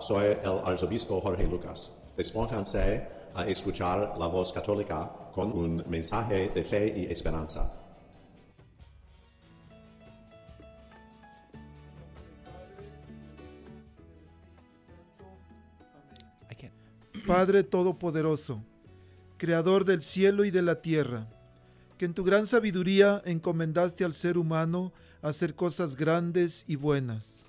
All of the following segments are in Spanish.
Soy el arzobispo Jorge Lucas. Despónganse a escuchar la voz católica con un mensaje de fe y esperanza. Padre Todopoderoso, Creador del cielo y de la tierra, que en tu gran sabiduría encomendaste al ser humano hacer cosas grandes y buenas.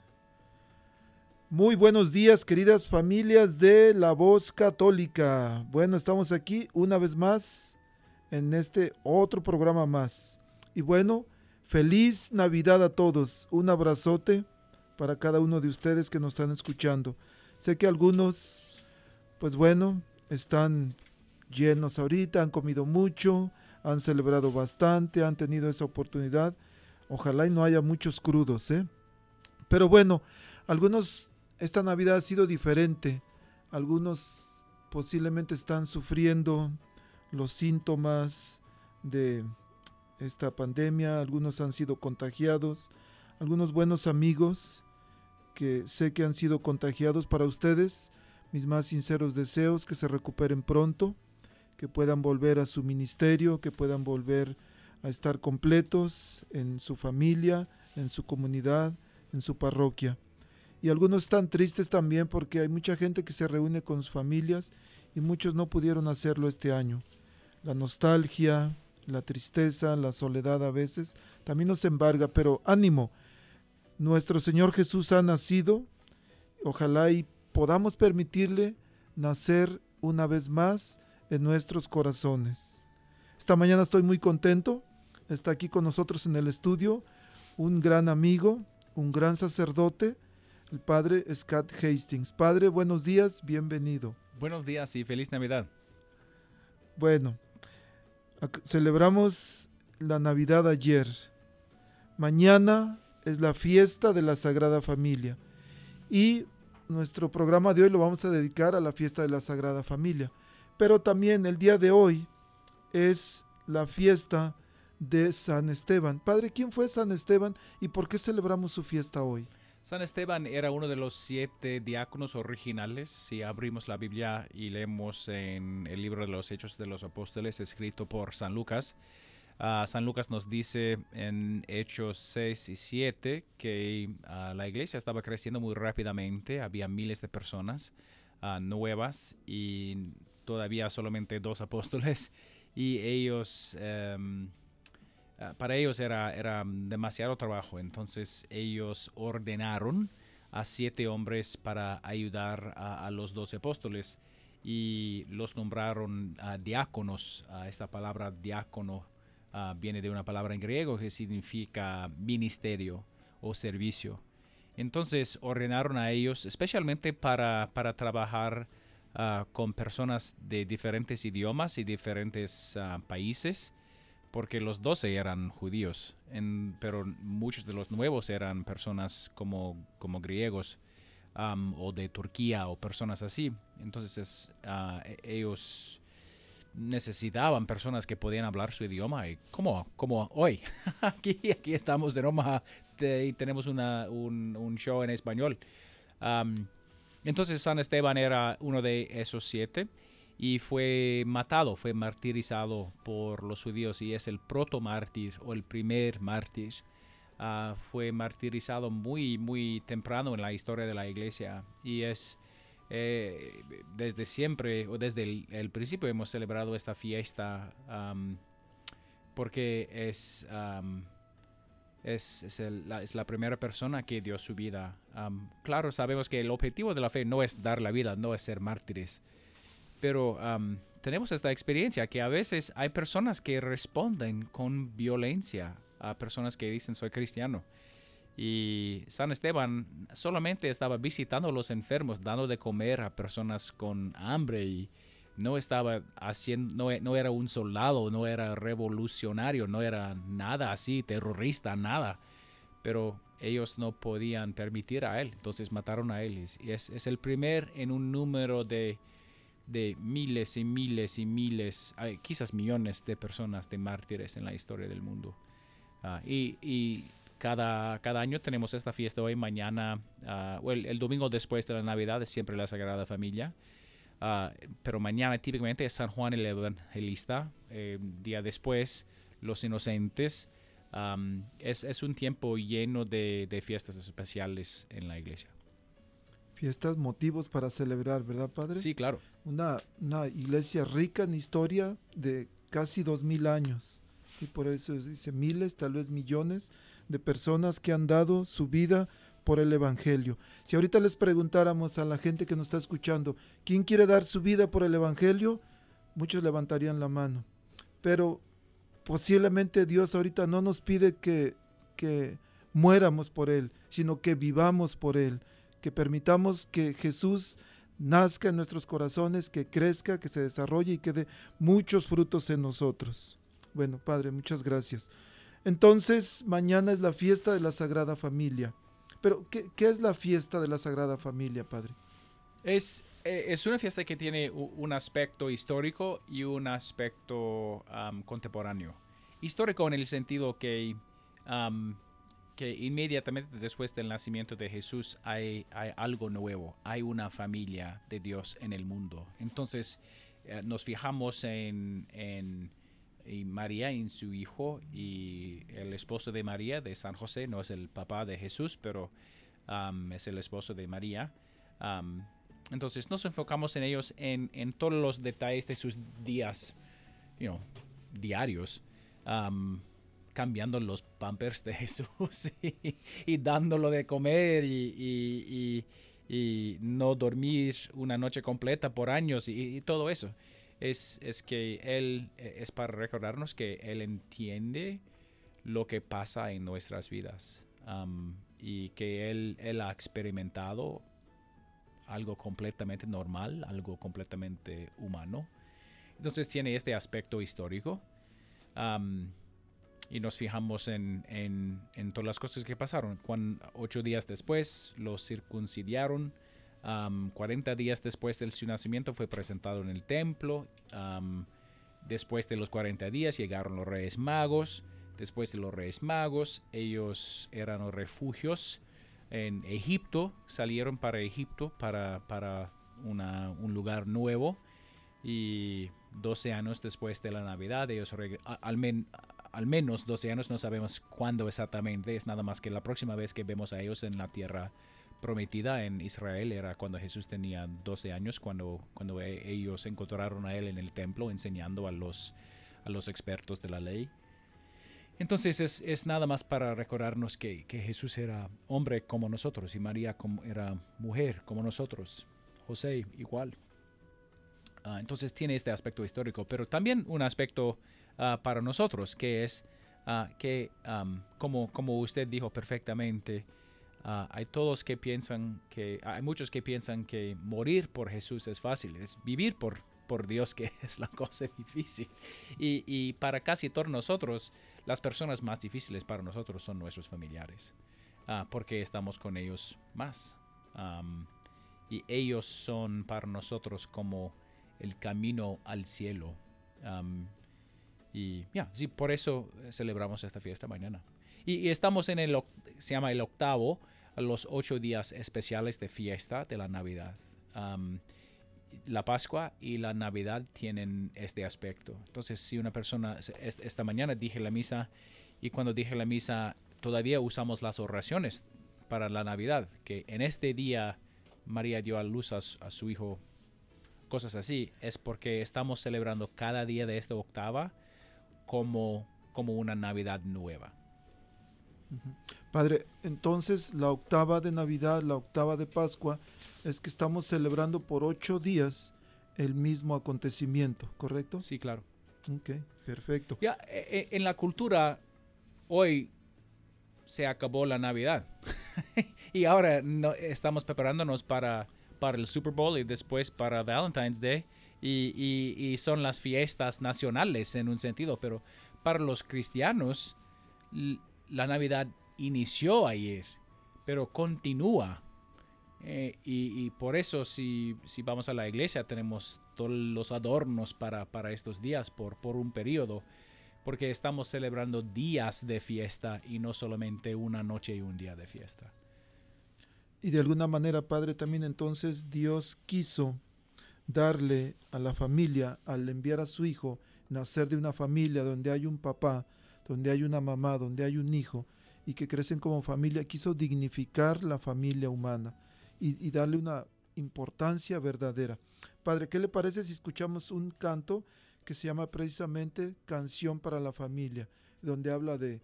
Muy buenos días, queridas familias de la voz católica. Bueno, estamos aquí una vez más en este otro programa más. Y bueno, feliz Navidad a todos. Un abrazote para cada uno de ustedes que nos están escuchando. Sé que algunos, pues bueno, están llenos ahorita, han comido mucho, han celebrado bastante, han tenido esa oportunidad. Ojalá y no haya muchos crudos, ¿eh? Pero bueno, algunos, esta Navidad ha sido diferente. Algunos posiblemente están sufriendo los síntomas de esta pandemia, algunos han sido contagiados, algunos buenos amigos que sé que han sido contagiados para ustedes, mis más sinceros deseos que se recuperen pronto que puedan volver a su ministerio, que puedan volver a estar completos en su familia, en su comunidad, en su parroquia. Y algunos están tristes también porque hay mucha gente que se reúne con sus familias y muchos no pudieron hacerlo este año. La nostalgia, la tristeza, la soledad a veces también nos embarga, pero ánimo. Nuestro Señor Jesús ha nacido, ojalá y podamos permitirle nacer una vez más en nuestros corazones. Esta mañana estoy muy contento. Está aquí con nosotros en el estudio un gran amigo, un gran sacerdote, el padre Scott Hastings. Padre, buenos días, bienvenido. Buenos días y feliz Navidad. Bueno, celebramos la Navidad ayer. Mañana es la fiesta de la Sagrada Familia. Y nuestro programa de hoy lo vamos a dedicar a la fiesta de la Sagrada Familia. Pero también el día de hoy es la fiesta de San Esteban. Padre, ¿quién fue San Esteban y por qué celebramos su fiesta hoy? San Esteban era uno de los siete diáconos originales. Si abrimos la Biblia y leemos en el libro de los Hechos de los Apóstoles, escrito por San Lucas, uh, San Lucas nos dice en Hechos 6 y 7 que uh, la iglesia estaba creciendo muy rápidamente, había miles de personas uh, nuevas y todavía solamente dos apóstoles y ellos, um, uh, para ellos era, era demasiado trabajo, entonces ellos ordenaron a siete hombres para ayudar a, los doce apóstoles y los nombraron uh, diáconos. Uh, esta palabra diácono viene de una palabra en griego que significa ministerio o servicio. Entonces ordenaron a ellos especialmente para, para trabajar con personas de diferentes idiomas y diferentes países, porque los doce eran judíos, pero muchos de los nuevos eran personas como, como griegos o de Turquía o personas así. Entonces uh, ellos necesitaban personas que podían hablar su idioma y como, como hoy. aquí, aquí estamos de Roma y tenemos una, un, un, show en español. entonces San Esteban era uno de esos siete y fue matado, fue martirizado por los judíos y es el proto mártir o el primer mártir. Uh, fue martirizado muy, muy temprano en la historia de la iglesia y es eh, desde siempre o desde el, principio hemos celebrado esta fiesta porque es, es, la, primera persona que dio su vida. claro, sabemos que el objetivo de la fe no es dar la vida, no es ser mártires, pero tenemos esta experiencia que a veces hay personas que responden con violencia a personas que dicen soy cristiano. Y San Esteban solamente estaba visitando a los enfermos, dando de comer a personas con hambre y no estaba haciendo, no, era un soldado, no era revolucionario, no era nada así, terrorista, nada. Pero ellos no podían permitir a él, entonces mataron a él. Y es, es el primer en un número de, de miles y miles y miles, quizás millones de personas de mártires en la historia del mundo. Ah, y, cada, cada año tenemos esta fiesta hoy, mañana, uh, el, domingo después de la Navidad es siempre la Sagrada Familia. Uh, pero mañana típicamente es San Juan el Evangelista. Eh, día después, los inocentes. Es, es, un tiempo lleno de, de, fiestas especiales en la iglesia. Fiestas, motivos para celebrar, ¿verdad, Padre? Sí, claro. Una, una iglesia rica en historia de casi dos mil años. Y por eso dice miles, tal vez millones de personas que han dado su vida por el Evangelio. Si ahorita les preguntáramos a la gente que nos está escuchando, ¿quién quiere dar su vida por el Evangelio? Muchos levantarían la mano. Pero posiblemente Dios ahorita no nos pide que, que muéramos por Él, sino que vivamos por Él, que permitamos que Jesús nazca en nuestros corazones, que crezca, que se desarrolle y que dé muchos frutos en nosotros. Bueno, Padre, muchas gracias. Entonces, mañana es la fiesta de la Sagrada Familia. Pero, ¿qué, es la fiesta de la Sagrada Familia, Padre? Es, eh, es una fiesta que tiene un aspecto histórico y un aspecto contemporáneo. Histórico en el sentido que, que inmediatamente después del nacimiento de Jesús hay, hay, algo nuevo, hay una familia de Dios en el mundo. Entonces, eh, nos fijamos en y María en su hijo y el esposo de María, de San José, no es el papá de Jesús, pero um, es el esposo de María. Um, entonces nos enfocamos en ellos en, en, todos los detalles de sus días you diarios, um, cambiando los pampers de Jesús y, dándolo de comer y, no dormir una noche completa por años y todo eso es, es que Él e, es para recordarnos que Él entiende lo que pasa en nuestras vidas y que él, él, ha experimentado algo completamente normal, algo completamente humano. Entonces tiene este aspecto histórico y nos fijamos en, en, en, todas las cosas que pasaron. Cuando, ocho días después los circuncidaron 40 días después de su nacimiento fue presentado en el templo. después de los 40 días llegaron los reyes magos. Después de los reyes magos, ellos eran los refugios en Egipto. Salieron para Egipto, para, para un lugar nuevo. Y 12 años después de la Navidad, ellos al, al menos 12 años, no sabemos cuándo exactamente, es nada más que la próxima vez que vemos a ellos en la tierra prometida en Israel era cuando Jesús tenía 12 años, cuando, cuando e, ellos encontraron a él en el templo enseñando a los, a los expertos de la ley. Entonces es, es nada más para recordarnos que, que, Jesús era hombre como nosotros y María como, era mujer como nosotros, José igual. Ah, entonces tiene este aspecto histórico, pero también un aspecto ah, para nosotros que es ah, que, como, como usted dijo perfectamente, Ah, hay todos que piensan que, hay muchos que piensan que morir por Jesús es fácil, es vivir por, por Dios que es la cosa difícil. Y, y, para casi todos nosotros, las personas más difíciles para nosotros son nuestros familiares, porque estamos con ellos más. y ellos son para nosotros como el camino al cielo. Y ya, sí, por eso eh, celebramos esta fiesta mañana. Y, estamos en el, se llama el octavo, los ocho días especiales de fiesta de la Navidad. La Pascua y la Navidad tienen este aspecto. Entonces, si una persona, esta mañana dije la misa y cuando dije la misa, todavía usamos las oraciones para la Navidad, que en este día María dio a luz a, a su hijo, cosas así, es porque estamos celebrando cada día de esta octava como, como una Navidad nueva. Padre, entonces la octava de Navidad, la octava de Pascua, es que estamos celebrando por ocho días el mismo acontecimiento, ¿correcto? Sí, claro. Ok, perfecto. Ya, e- e- en la cultura, hoy se acabó la Navidad. y ahora no- estamos preparándonos para, para el Super Bowl y después para Valentine's Day. Y, son las fiestas nacionales en un sentido, pero para los cristianos, la Navidad inició ayer, pero continúa. Eh, y, y por eso si, si vamos a la iglesia tenemos todos los adornos para, para estos días por, por un periodo, porque estamos celebrando días de fiesta y no solamente una noche y un día de fiesta. Y de alguna manera, Padre, también entonces Dios quiso darle a la familia, al enviar a su hijo, nacer de una familia donde hay un papá, donde hay una mamá, donde hay un hijo, y que crecen como familia, quiso dignificar la familia humana y, darle una importancia verdadera. Padre, ¿qué le parece si escuchamos un canto que se llama precisamente Canción para la Familia, donde habla de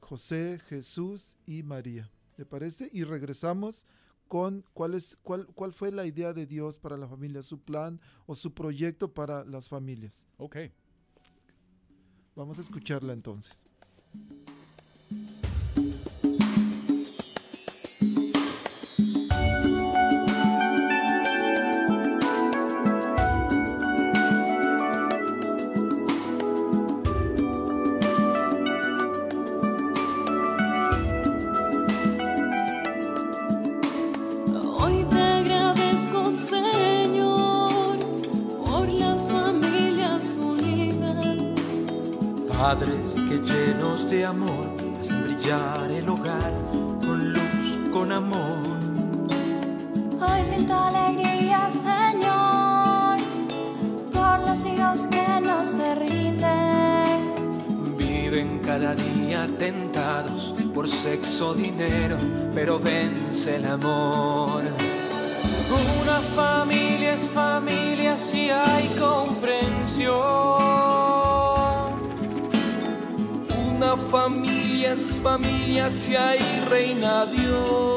José, Jesús y María? ¿Le parece? Y regresamos con cuál, es, cuál, cuál fue la idea de Dios para la familia, su plan o su proyecto para las familias. Ok. Vamos a escucharla entonces. Padres que llenos de amor hacen brillar el hogar con luz, con amor. Hoy siento alegría, Señor, por los hijos que no se rinden. Viven cada día tentados por sexo, dinero, pero vence el amor. Una familia es familia si hay comprensión. Una familia es familia si hay reina Dios.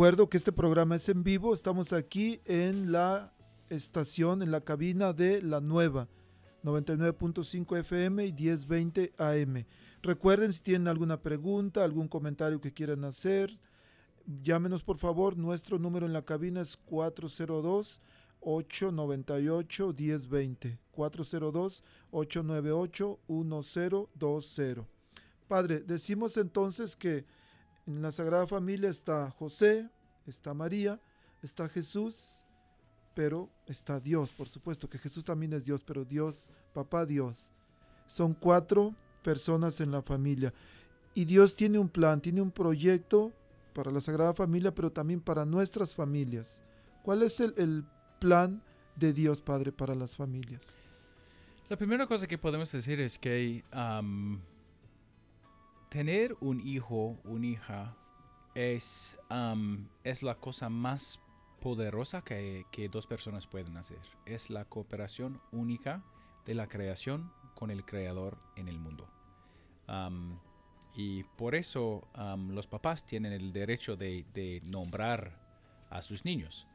Recuerdo que este programa es en vivo. Estamos aquí en la estación, en la cabina de La Nueva, 99.5 FM y 1020 AM. Recuerden si tienen alguna pregunta, algún comentario que quieran hacer, llámenos por favor. Nuestro número en la cabina es 402 898 1020. 402 898 1020. Padre, decimos entonces que en la Sagrada Familia está José, está María, está Jesús, pero está Dios, por supuesto que Jesús también es Dios, pero Dios, papá Dios. Son cuatro personas en la familia. Y Dios tiene un plan, tiene un proyecto para la Sagrada Familia, pero también para nuestras familias. ¿Cuál es el, plan de Dios Padre para las familias? La primera cosa que podemos decir es que am, tener un hijo, una hija, es, am, es la cosa más poderosa que, que dos personas pueden hacer. Es la cooperación única de la creación con el creador en el mundo. Y por eso los papás tienen el derecho de, de nombrar a sus niños,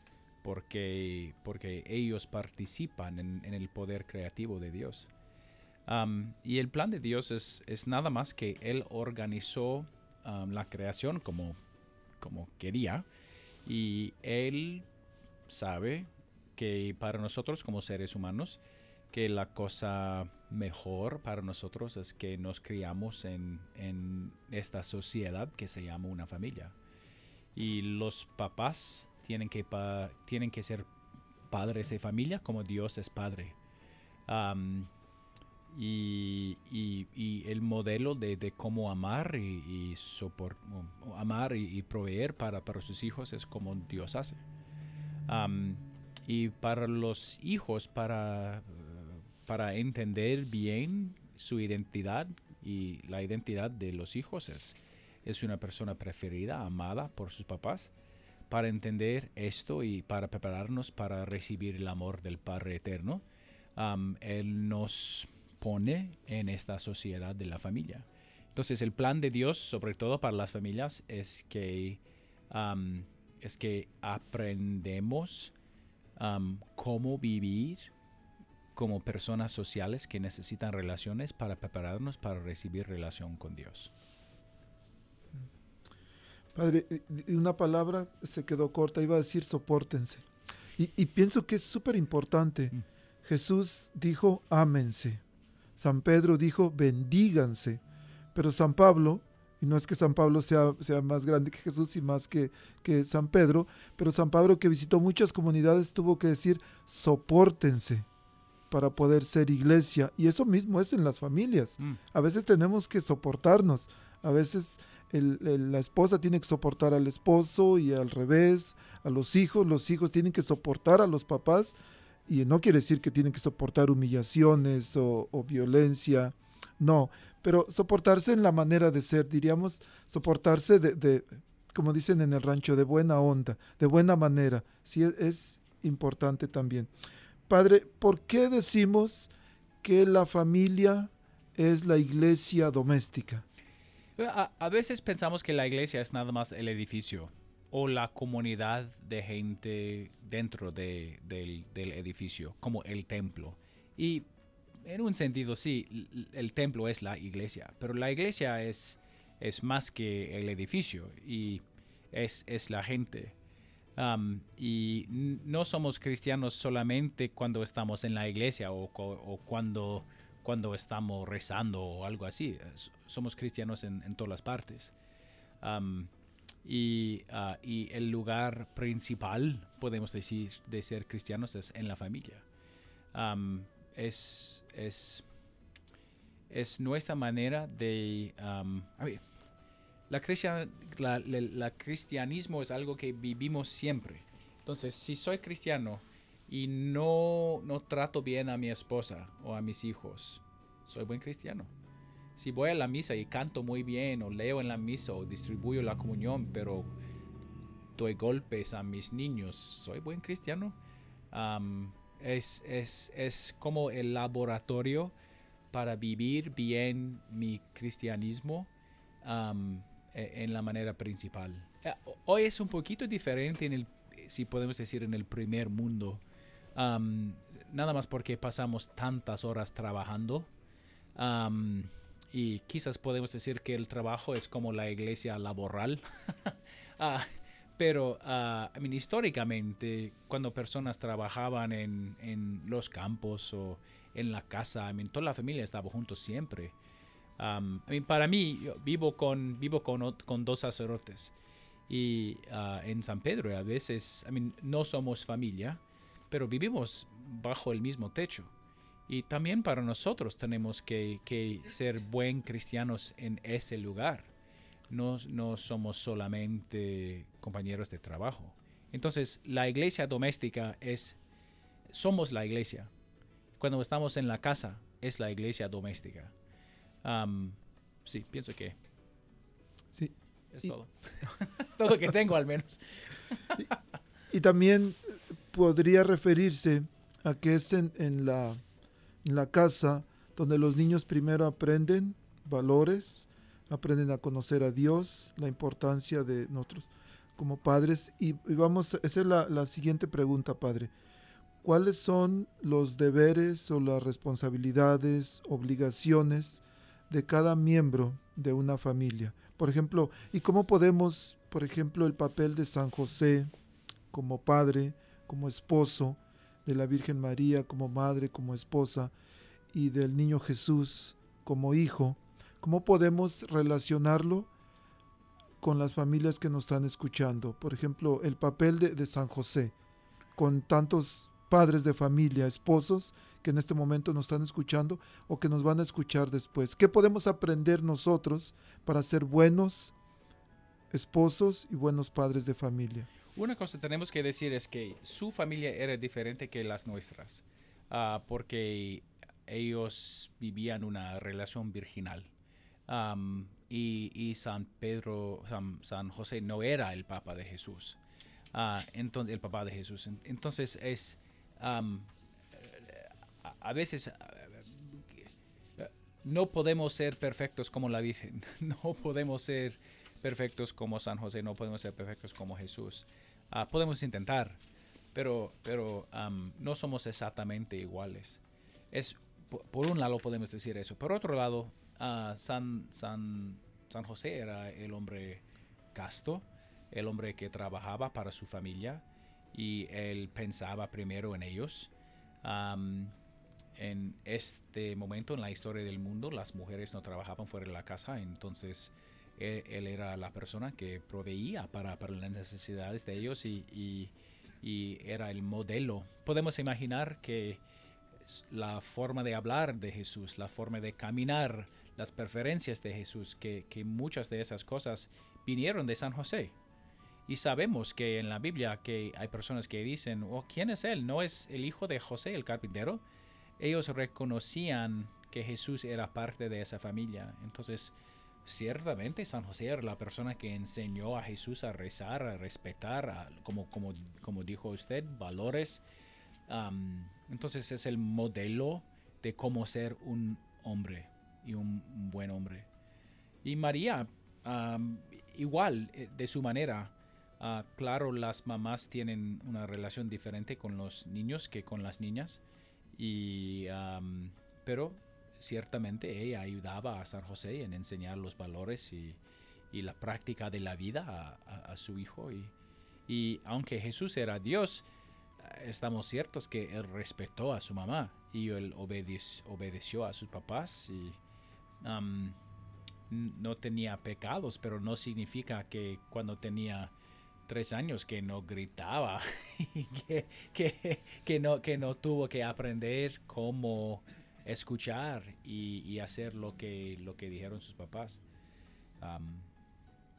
porque, porque ellos participan en el poder creativo de Dios. Am, y el plan de Dios es, es nada más que Él organizó la creación como, como quería y Él sabe que para nosotros como seres humanos, que la cosa mejor para nosotros es que nos criamos en, en esta sociedad que se llama una familia. Y los papás tienen que, pa- tienen que ser padres de familia como Dios es padre. Y, el modelo de, cómo amar y, y amar y, proveer para, para sus hijos es como Dios hace. Y para los hijos, para, para entender bien su identidad y la identidad de los hijos es, es una persona preferida, amada por sus papás. Para entender esto y para prepararnos para recibir el amor del Padre Eterno, Él nos pone en esta sociedad de la familia. Entonces el plan de Dios, sobre todo para las familias, es que, am, es que aprendemos am, cómo vivir como personas sociales que necesitan relaciones para prepararnos para recibir relación con Dios. Padre, eh, una palabra se quedó corta, iba a decir soportense. Y, y pienso que es súper importante. Mm. Jesús dijo, ámense. San Pedro dijo, bendíganse. Pero San Pablo, y no es que San Pablo sea, sea más grande que Jesús y más que, que San Pedro, pero San Pablo que visitó muchas comunidades tuvo que decir, soportense para poder ser iglesia. Y eso mismo es en las familias. Mm. A veces tenemos que soportarnos. A veces el- el- la esposa tiene que soportar al esposo y al revés, a los hijos. Los hijos tienen que soportar a los papás. Y no quiere decir que tienen que soportar humillaciones o, violencia. No, pero soportarse en la manera de ser, diríamos, soportarse de, de, como dicen en el rancho, de buena onda, de buena manera. Sí, es, es importante también. Padre, ¿por qué decimos que la familia es la iglesia doméstica? A veces pensamos que la iglesia es nada más el edificio o la comunidad de gente dentro de- del, edificio, como el templo. Y en un sentido sí, el templo es la iglesia, pero la iglesia es, es más que el edificio y es, es la gente. Y no somos cristianos solamente cuando estamos en la iglesia o, cuando, cuando estamos rezando o algo así. Somos cristianos en, todas las partes. Y, ah, y el lugar principal, podemos decir, de ser cristianos es en la familia. Am, es, es, es nuestra manera de... am, a ver, la, cristian- la- la- la cristianismo es algo que vivimos siempre. Entonces, si soy cristiano y no, no trato bien a mi esposa o a mis hijos, soy buen cristiano. Si voy a la misa y canto muy bien, o leo en la misa, o distribuyo la comunión, pero doy golpes a mis niños, ¿soy buen cristiano? Es, es, es como el laboratorio para vivir bien mi cristianismo e- en la manera principal. Eh, Hoy es un poquito diferente en el, si podemos decir, en el primer mundo. Nada más porque pasamos tantas horas trabajando. Y quizás podemos decir que el trabajo es como la iglesia laboral. Ah, pero, ah, I mean, históricamente, cuando personas trabajaban en, en los campos o en la casa, I mean, toda la familia estaba juntos siempre. Um, I mean, para mí, yo vivo con, vivo con, con dos sacerdotes. Y ah, en San Pedro, a veces, I mean, no somos familia, pero vivimos bajo el mismo techo. Y también para nosotros tenemos que, que ser buen cristianos en ese lugar. No, no somos solamente compañeros de trabajo. Entonces, la iglesia doméstica es, somos la iglesia. Cuando estamos en la casa, es la iglesia doméstica. Sí, pienso que Sí. es Y- todo. todo lo que tengo al menos. Y también podría referirse a que es en, en la, en la casa donde los niños primero aprenden valores, aprenden a conocer a Dios, la importancia de nosotros como padres. Y, vamos, esa es la, la siguiente pregunta, padre. ¿Cuáles son los deberes o las responsabilidades, obligaciones de cada miembro de una familia? Por ejemplo, ¿y cómo podemos, por ejemplo, el papel de San José, como padre, como esposo de la Virgen María, como madre, como esposa, y del niño Jesús como hijo, ¿cómo podemos relacionarlo con las familias que nos están escuchando? Por ejemplo, el papel de, de San José, con tantos padres de familia, esposos que en este momento nos están escuchando o que nos van a escuchar después. ¿Qué podemos aprender nosotros para ser buenos esposos y buenos padres de familia? Una cosa tenemos que decir es que su familia era diferente que las nuestras, ah, porque ellos vivían una relación virginal. Am, y, San Pedro, San, San José no era el Papa de Jesús, Ah, entonces, el Papa de Jesús. En- Entonces es, a, a veces ah, no podemos ser perfectos como la Virgen, no podemos ser perfectos como San José, no podemos ser perfectos como Jesús. Ah, podemos intentar, pero, pero am, no somos exactamente iguales. Es, po- por, un lado podemos decir eso. Por otro lado, ah, San, San, San José era el hombre casto, el hombre que trabajaba para su familia y él pensaba primero en ellos. Am, en este momento en la historia del mundo, las mujeres no trabajaban fuera de la casa, entonces él, él era la persona que proveía para, las necesidades de ellos y, era el modelo. Podemos imaginar que la forma de hablar de Jesús, la forma de caminar, las preferencias de Jesús, que, que muchas de esas cosas vinieron de San José. Y sabemos que en la Biblia que hay personas que dicen, oh, ¿quién es él? ¿No es el hijo de José, el carpintero? Ellos reconocían que Jesús era parte de esa familia. Entonces, ciertamente San José era la persona que enseñó a Jesús a rezar, a respetar, a- como, como, como dijo usted, valores. Entonces es el modelo de cómo ser un hombre y un, buen hombre. Y María, igual, eh, de su manera, ah, claro, las mamás tienen una relación diferente con los niños que con las niñas. Y, pero ciertamente ella ayudaba a San José en enseñar los valores y, la práctica de la vida a, su hijo. Y, y aunque Jesús era Dios, eh, estamos ciertos que él respetó a su mamá y él obedec- obedeció a sus papás y no tenía pecados, pero no significa que cuando tenía tres años que no gritaba y que, que, que no, que no tuvo que aprender cómo escuchar y, y hacer lo que, lo que dijeron sus papás. Am,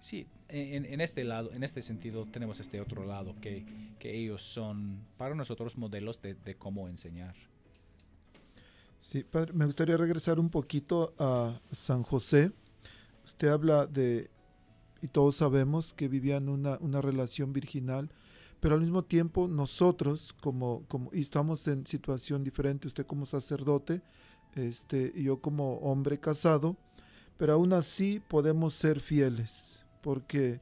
sí, en, en este lado, en este sentido, tenemos este otro lado, que, que ellos son para nosotros modelos de, de cómo enseñar. Sí, padre, me gustaría regresar un poquito a San José. Usted habla de, y todos sabemos que vivían una, una relación virginal, pero al mismo tiempo nosotros, como, como y estamos en situación diferente, usted como sacerdote, este, y yo como hombre casado, pero aún así podemos ser fieles, porque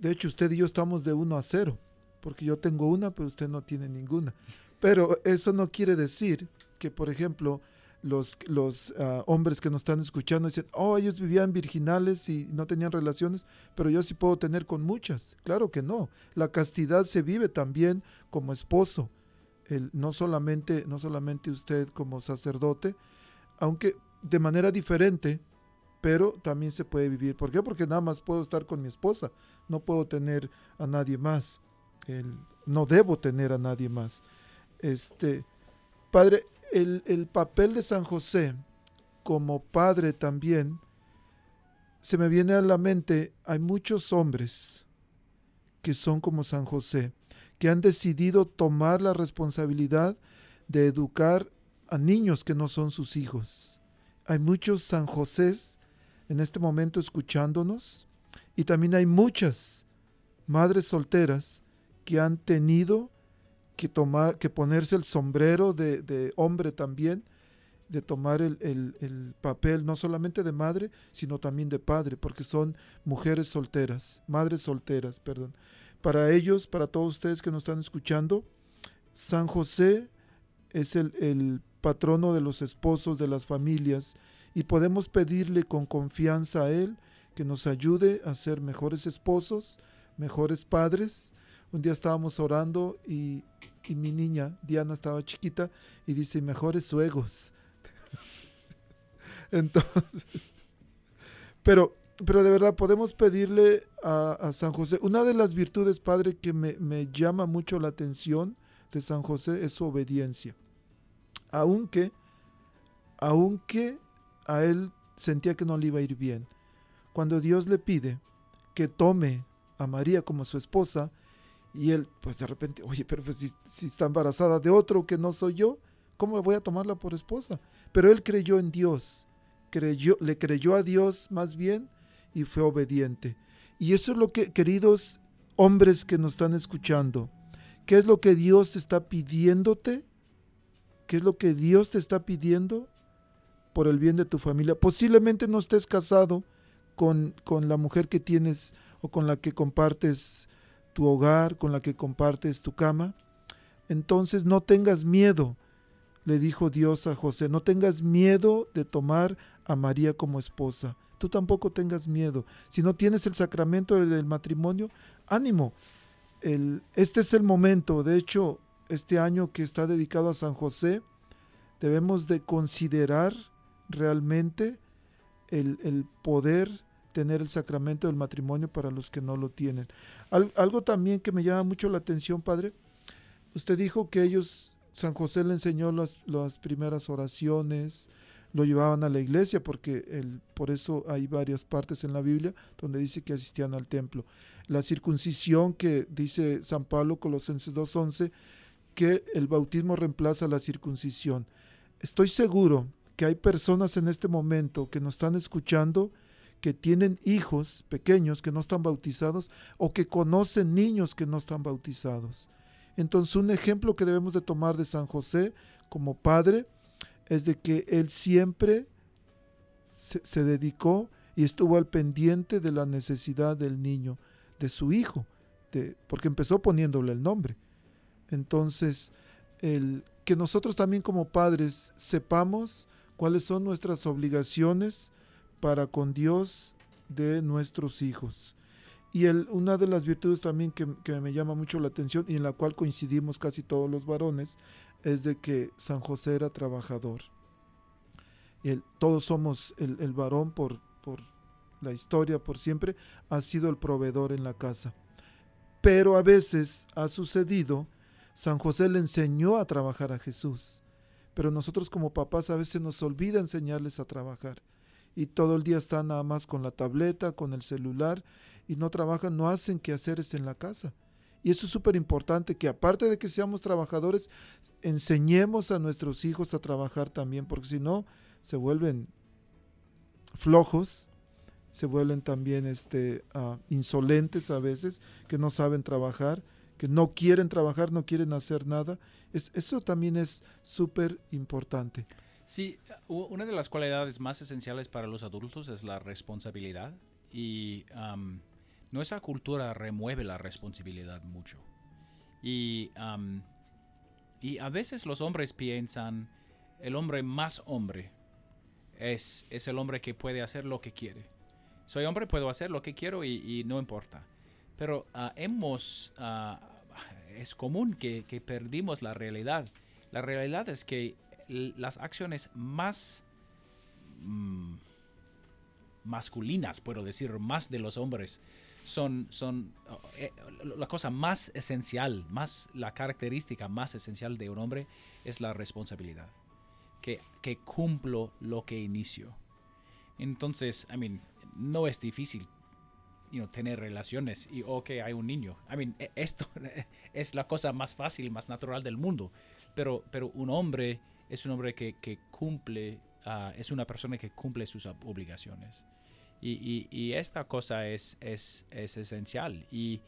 de hecho usted y yo estamos de uno a cero, porque yo tengo una, pero usted no tiene ninguna. Pero eso no quiere decir que, por ejemplo, los, los ah, hombres que nos están escuchando dicen, oh, ellos vivían virginales y no tenían relaciones, pero yo sí puedo tener con muchas. Claro que no. La castidad se vive también como esposo. El, no, solamente, no solamente usted como sacerdote, aunque de manera diferente, pero también se puede vivir. ¿Por qué? Porque nada más puedo estar con mi esposa, no puedo tener a nadie más. El, no debo tener a nadie más. Este, padre, el, el papel de San José como padre también, se me viene a la mente, hay muchos hombres que son como San José, que han decidido tomar la responsabilidad de educar a niños que no son sus hijos. Hay muchos San Josés en este momento escuchándonos y también hay muchas madres solteras que han tenido que tomar, que ponerse el sombrero de, de hombre también, de tomar el, el, el, papel no solamente de madre, sino también de padre, porque son mujeres solteras, madres solteras, perdón. Para ellos, para todos ustedes que nos están escuchando, San José es el, el patrono de los esposos, de las familias, y podemos pedirle con confianza a Él que nos ayude a ser mejores esposos, mejores padres. Un día estábamos orando y, y mi niña, Diana, estaba chiquita y dice, mejores suegos. Entonces, pero, pero de verdad podemos pedirle a, San José, una de las virtudes, Padre, que me, me llama mucho la atención de San José es su obediencia. Aunque, aunque a él sentía que no le iba a ir bien. Cuando Dios le pide que tome a María como su esposa, y él, pues de repente, oye, pero pues si, si, está embarazada de otro que no soy yo, ¿cómo voy a tomarla por esposa? Pero él creyó en Dios, creyó, le creyó a Dios más bien y fue obediente. Y eso es lo que, queridos hombres que nos están escuchando, ¿qué es lo que Dios está pidiéndote? ¿Qué es lo que Dios te está pidiendo? por el bien de tu familia. Posiblemente no estés casado con, con, la mujer que tienes o con la que compartes tu hogar, con la que compartes tu cama. Entonces no tengas miedo, le dijo Dios a José, no tengas miedo de tomar a María como esposa. Tú tampoco tengas miedo. Si no tienes el sacramento del matrimonio, ánimo. Este es el momento. De hecho, este año que está dedicado a San José, debemos de considerar realmente el, el, poder tener el sacramento del matrimonio para los que no lo tienen. Al, algo también que me llama mucho la atención, Padre, usted dijo que ellos, San José le enseñó las, las primeras oraciones, lo llevaban a la iglesia, porque el, por eso hay varias partes en la Biblia donde dice que asistían al templo. La circuncisión que dice San Pablo, Colosenses 2.11, que el bautismo reemplaza la circuncisión. Estoy seguro que hay personas en este momento que nos están escuchando que tienen hijos pequeños que no están bautizados o que conocen niños que no están bautizados. Entonces un ejemplo que debemos de tomar de San José como padre es de que él siempre se, dedicó y estuvo al pendiente de la necesidad del niño, de su hijo, de, porque empezó poniéndole el nombre. Entonces, el, que nosotros también como padres sepamos cuáles son nuestras obligaciones para con Dios de nuestros hijos. Y una de las virtudes también que, me llama mucho la atención y en la cual coincidimos casi todos los varones es de que San José era trabajador. Todos somos el, el varón por, por la historia, por siempre, ha sido el proveedor en la casa. Pero a veces ha sucedido, San José le enseñó a trabajar a Jesús pero nosotros como papás a veces nos olvida enseñarles a trabajar y todo el día están nada más con la tableta, con el celular y no trabajan, no hacen quehaceres en la casa. Y eso es súper importante, que aparte de que seamos trabajadores, enseñemos a nuestros hijos a trabajar también, porque si no, se vuelven flojos, se vuelven también este, uh, insolentes a veces, que no saben trabajar, que no quieren trabajar, no quieren hacer nada. Es, eso también es súper importante. Sí, una de las cualidades más esenciales para los adultos es la responsabilidad y am, nuestra cultura remueve la responsabilidad mucho. Y, y a veces los hombres piensan, el hombre más hombre es, es el hombre que puede hacer lo que quiere. Soy hombre, puedo hacer lo que quiero y, no importa. Pero ah, hemos, ah, es común que, que perdimos la realidad. La realidad es que las acciones más mm, masculinas, puedo decir, más de los hombres, son, son oh, eh, la cosa más esencial, más la característica más esencial de un hombre es la responsabilidad. Que, que cumplo lo que inicio. Entonces, I mean, no es difícil you tener relaciones y ok, hay un niño. I mean, e- esto es la cosa más fácil, más natural del mundo. Pero, pero un hombre es un hombre que, cumple, ah, es una persona que cumple sus ob- obligaciones. Y, esta cosa es, es, es esencial. Y,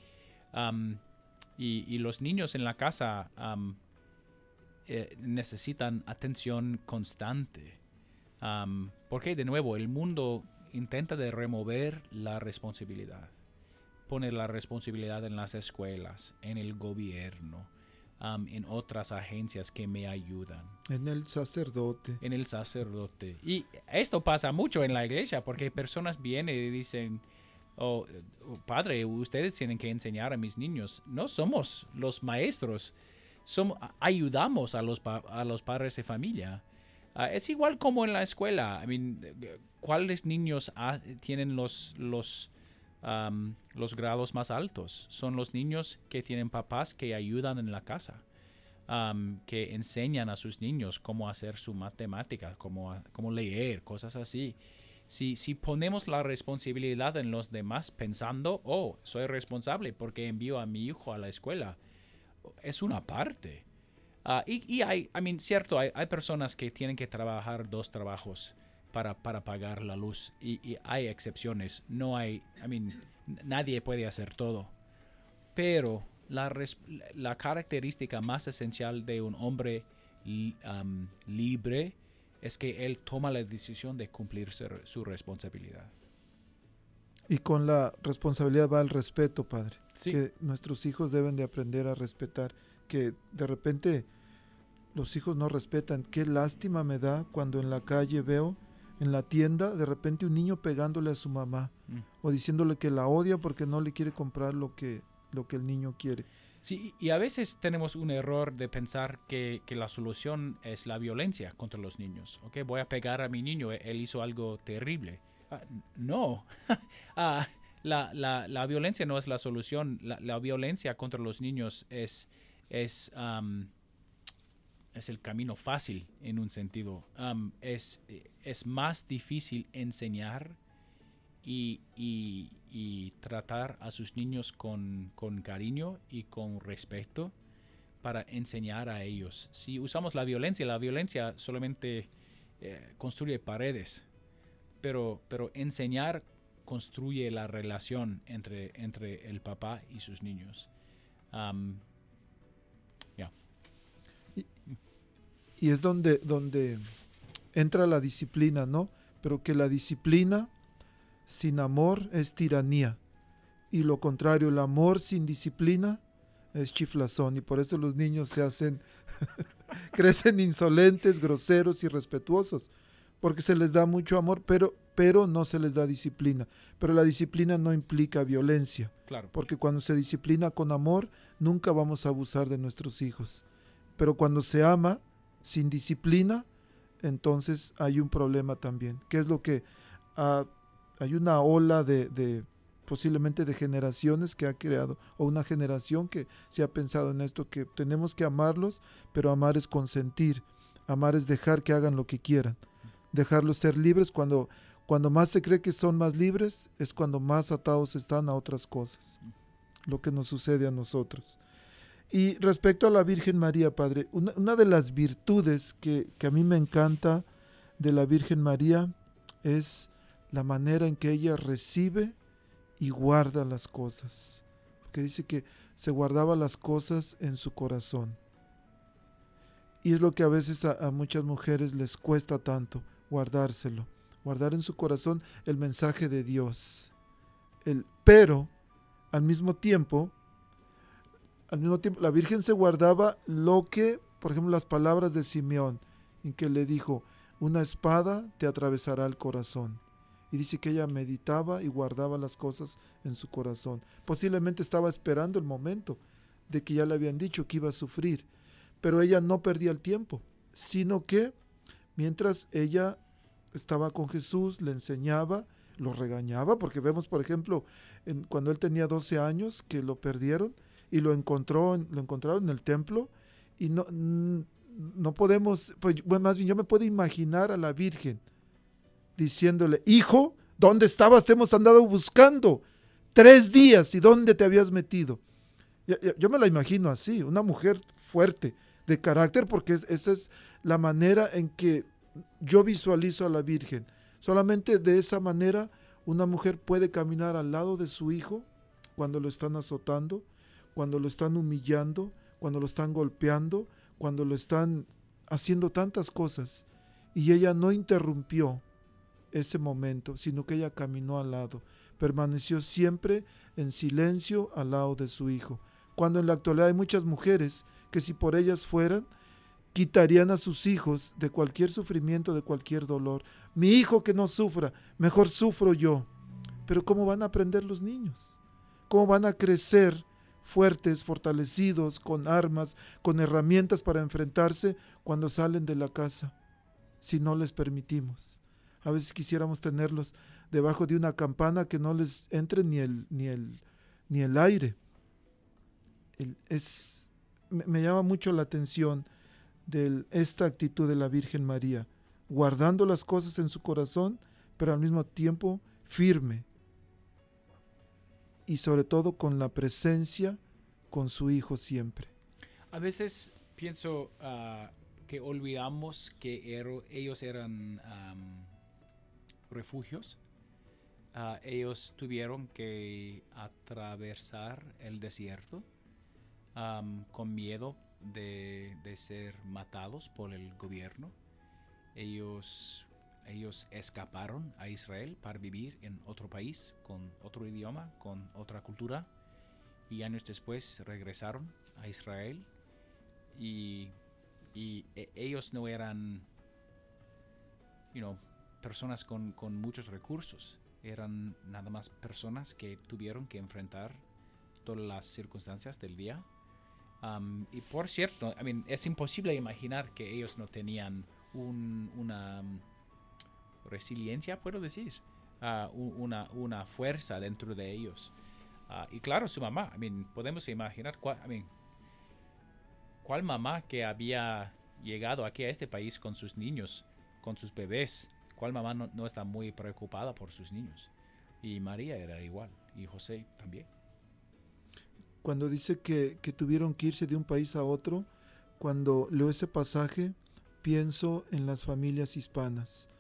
y, los niños en la casa eh, necesitan atención constante. Porque de nuevo, el mundo intenta de remover la responsabilidad. Pone la responsabilidad en las escuelas, en el gobierno, am, en otras agencias que me ayudan, En el sacerdote. en el sacerdote. Y esto pasa mucho en la iglesia porque personas vienen y dicen, oh, oh, padre, ustedes tienen que enseñar a mis niños. No somos los maestros, somos, ayudamos a los, a los padres de familia. Ah, es igual como en la escuela. I mean, eh, ¿cuáles niños ha- tienen los, los, los grados más altos? Son los niños que tienen papás que ayudan en la casa, que enseñan a sus niños cómo hacer su matemática, cómo, cómo leer, cosas así. Si, si ponemos la responsabilidad en los demás pensando, oh, soy responsable porque envío a mi hijo a la escuela, es una parte. Ah, y, y hay, I mean, cierto, hay, hay personas que tienen que trabajar dos trabajos para, para pagar la luz. Y, y hay excepciones. No hay, I mean, nadie puede hacer todo. Pero la, res- la característica más esencial de un hombre am, libre es que él toma la decisión de cumplir su, su responsabilidad. Y con la responsabilidad va el respeto, Padre. Sí. Que nuestros hijos deben de aprender a respetar. Que de repente los hijos no respetan. Qué lástima me da cuando en la calle veo, en la tienda, de repente un niño pegándole a su mamá. Mm. O diciéndole que la odia porque no le quiere comprar lo que, lo que el niño quiere. Sí, y a veces tenemos un error de pensar que, que la solución es la violencia contra los niños. Ok, voy a pegar a mi niño, e- él hizo algo terrible. Ah, no, Ah, la, la- la violencia no es la solución. La, la violencia contra los niños es, es, es el camino fácil en un sentido. Es, es más difícil enseñar y, y- y tratar a sus niños con, con cariño y con respeto para enseñar a ellos. Si usamos la violencia, la violencia solamente eh, construye paredes, pero, pero enseñar construye la relación entre, entre el papá y sus niños. Y es donde, donde entra la disciplina, ¿no? Pero que la disciplina sin amor es tiranía. Y lo contrario, el amor sin disciplina es chiflazón. Y por eso los niños se hacen, crecen insolentes, groseros, irrespetuosos. Porque se les da mucho amor, pero, pero no se les da disciplina. Pero la disciplina no implica violencia. claro. Porque cuando se disciplina con amor, nunca vamos a abusar de nuestros hijos. Pero cuando se ama sin disciplina, entonces hay un problema también. ¿Qué es lo que ah, hay una ola de, de posiblemente de generaciones que ha creado, o una generación que se ha pensado en esto, que tenemos que amarlos, pero amar es consentir, amar es dejar que hagan lo que quieran, dejarlos ser libres cuando, cuando más se cree que son más libres, es cuando más atados están a otras cosas, lo que nos sucede a nosotros. Y respecto a la Virgen María, Padre, una, de las virtudes que, que a mí me encanta de la Virgen María es la manera en que ella recibe y guarda las cosas. Porque dice que se guardaba las cosas en su corazón. Y es lo que a veces a, a muchas mujeres les cuesta tanto, guardárselo, guardar en su corazón el mensaje de Dios. El, pero, al mismo tiempo, al mismo tiempo, la Virgen se guardaba lo que, por ejemplo, las palabras de Simeón, en que le dijo, una espada te atravesará el corazón. Y dice que ella meditaba y guardaba las cosas en su corazón. Posiblemente estaba esperando el momento de que ya le habían dicho que iba a sufrir. Pero ella no perdía el tiempo, sino que mientras ella estaba con Jesús, le enseñaba, lo regañaba, porque vemos, por ejemplo, en, cuando él tenía 12 años, que lo perdieron y lo, encontró, en- lo encontraron en el templo, y no, no podemos, pues, más bien yo me puedo imaginar a la Virgen diciéndole, hijo, ¿dónde estabas? Te hemos andado buscando tres días y ¿dónde te habías metido? Yo, me la imagino así, una mujer fuerte, de carácter, porque es- esa es la manera en que yo visualizo a la Virgen. Solamente de esa manera una mujer puede caminar al lado de su hijo cuando lo están azotando, cuando lo están humillando, cuando lo están golpeando, cuando lo están haciendo tantas cosas. Y ella no interrumpió ese momento, sino que ella caminó al lado, permaneció siempre en silencio al lado de su hijo. Cuando en la actualidad hay muchas mujeres que si por ellas fueran, quitarían a sus hijos de cualquier sufrimiento, de cualquier dolor. Mi hijo que no sufra, mejor sufro yo. Pero ¿cómo van a aprender los niños? ¿Cómo van a crecer fuertes, fortalecidos, con armas, con herramientas para enfrentarse cuando salen de la casa? Si no les permitimos. A veces quisiéramos tenerlos debajo de una campana que no les entre ni el, ni el, ni el aire. Es, me, me llama mucho la atención de esta actitud de la Virgen María, guardando las cosas en su corazón, pero al mismo tiempo firme. Y sobre todo con la presencia con su Hijo siempre. A veces pienso ah, que olvidamos que ero- ellos eran refugios. Ah, ellos tuvieron que atravesar el desierto con miedo de, de ser matados por el gobierno. Ellos, ellos escaparon a Israel para vivir en otro país, con otro idioma, con otra cultura. Y años después regresaron a Israel y, y e- ellos no eran, you know, personas con, con muchos recursos. Eran nada más personas que tuvieron que enfrentar todas las circunstancias del día. Um, y por cierto, I mean, es imposible imaginar que ellos no tenían un- una um, resiliencia, puedo decir, ah, una, una fuerza dentro de ellos. Ah, y claro, su mamá, I mean, podemos imaginar cuál, I mean, mamá que había llegado aquí a este país con sus niños, con sus bebés, cuál mamá no, no está muy preocupada por sus niños. Y María era igual, y José también. Cuando dice que, que tuvieron que irse de un país a otro, cuando leo ese pasaje, pienso en las familias hispanas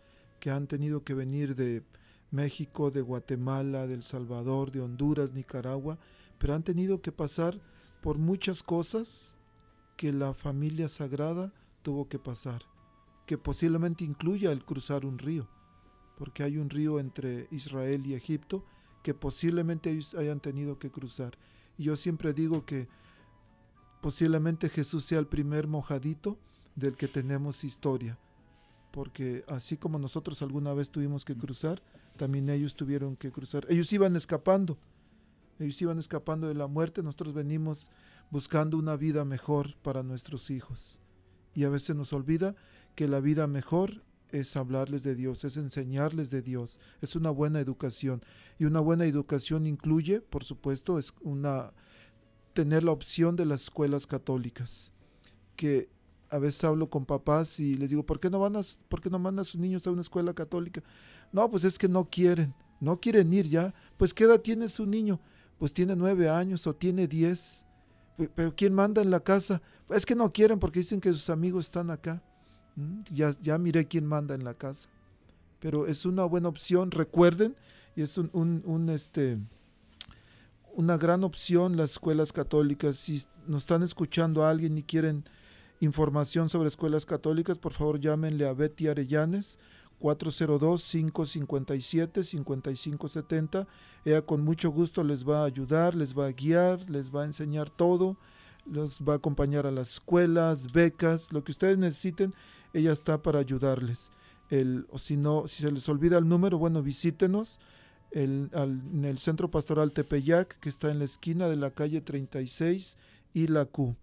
que han tenido que venir de México, de Guatemala, de El Salvador, de Honduras, Nicaragua, pero han tenido que pasar por muchas cosas que la familia sagrada tuvo que pasar, que posiblemente incluya el cruzar un río, porque hay un río entre Israel y Egipto que posiblemente ellos hayan tenido que cruzar. Y yo siempre digo que posiblemente Jesús sea el primer mojadito del que tenemos historia, porque así como nosotros alguna vez tuvimos que cruzar, también ellos tuvieron que cruzar. Ellos iban escapando, ellos iban escapando de la muerte, nosotros venimos buscando una vida mejor para nuestros hijos. Y a veces nos olvida que la vida mejor es hablarles de Dios, es enseñarles de Dios, es una buena educación. Y una buena educación incluye, por supuesto, es una tener la opción de las escuelas católicas. Que a veces hablo con papás y les digo, ¿por qué no van a, por qué no mandan a sus niños a una escuela católica? No, pues es que no quieren, no quieren ir ya. Pues ¿qué edad tiene su niño? Pues tiene nueve años o tiene diez. Pe- Pero ¿quién manda en la casa? Es que no quieren porque dicen que sus amigos están acá. Mm, Ya, ya miré quién manda en la casa. Pero es una buena opción, recuerden, y es un, un- un, este, una gran opción las escuelas católicas. Si nos están escuchando a alguien y quieren información sobre escuelas católicas, por favor llámenle a Betty Arellanes 402-557-5570. Ella con mucho gusto les va a ayudar, les va a guiar, les va a enseñar todo, los va a acompañar a las escuelas, becas, lo que ustedes necesiten, ella está para ayudarles. El, o si no, si se les olvida el número, bueno, visítenos el, al- en el Centro Pastoral Tepeyac, que está en la esquina de la calle 36 y la Q.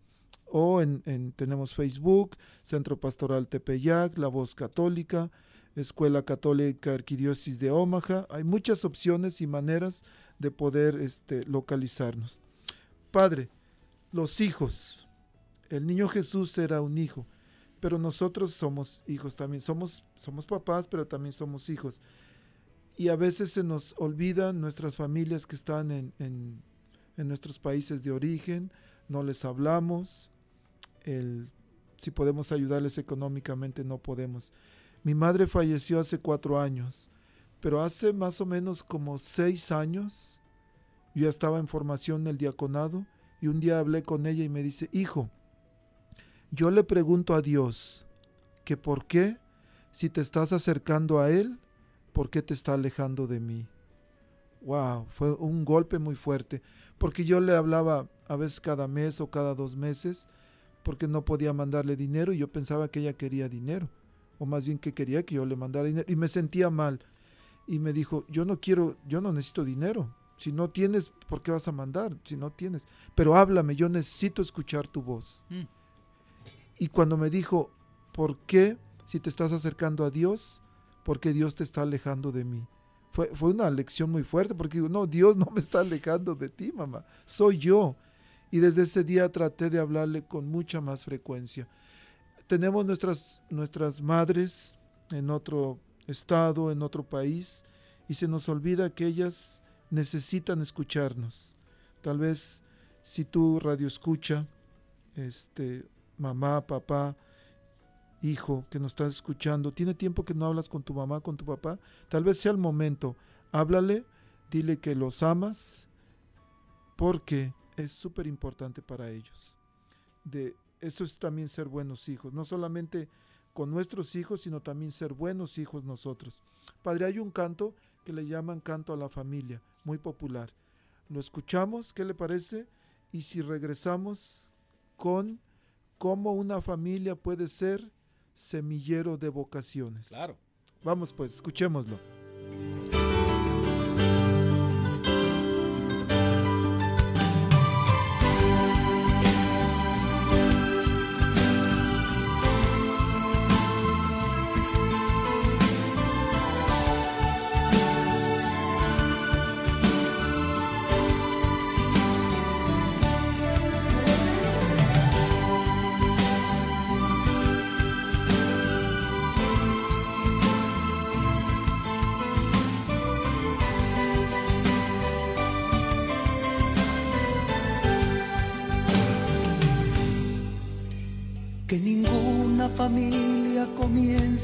O en, en- tenemos Facebook, Centro Pastoral Tepeyac, La Voz Católica, Escuela Católica Arquidiócesis de Omaha. Hay muchas opciones y maneras de poder este, localizarnos. Padre, los hijos. El niño Jesús era un hijo, pero nosotros somos hijos también. Somos, somos papás, pero también somos hijos. Y a veces se nos olvidan nuestras familias que están en, en- en nuestros países de origen, no les hablamos, si podemos ayudarles económicamente no podemos. Mi madre falleció hace cuatro años, pero hace más o menos como seis años yo estaba en formación en el diaconado y un día hablé con ella y me dice, hijo, yo le pregunto a Dios que por qué, si te estás acercando a Él, ¿por qué te está alejando de mí? Wow, fue un golpe muy fuerte, porque yo le hablaba a veces cada mes o cada dos meses, porque no podía mandarle dinero y yo pensaba que ella quería dinero, o más bien que quería que yo le mandara dinero, y me sentía mal. Y me dijo, yo no quiero, yo no necesito dinero. Si no tienes, ¿por qué vas a mandar? Si no tienes. Pero háblame, yo necesito escuchar tu voz. Mm. Y cuando me dijo, ¿por qué si te estás acercando a Dios? ¿Por qué Dios te está alejando de mí? Fue, fue una lección muy fuerte porque digo, no, Dios no me está alejando de ti, mamá, soy yo. Y desde ese día traté de hablarle con mucha más frecuencia. Tenemos nuestras, nuestras madres en otro estado, en otro país, y se nos olvida que ellas necesitan escucharnos. Tal vez si tú radio escucha, este, mamá, papá, hijo que nos estás escuchando, tiene tiempo que no hablas con tu mamá, con tu papá, tal vez sea el momento. Háblale, dile que los amas, porque es súper importante para ellos. De, eso es también ser buenos hijos, no solamente con nuestros hijos, sino también ser buenos hijos nosotros. Padre, hay un canto que le llaman canto a la familia, muy popular. Lo escuchamos, ¿qué le parece? Y si regresamos con cómo una familia puede ser semillero de vocaciones. Claro. Vamos pues, escuchémoslo.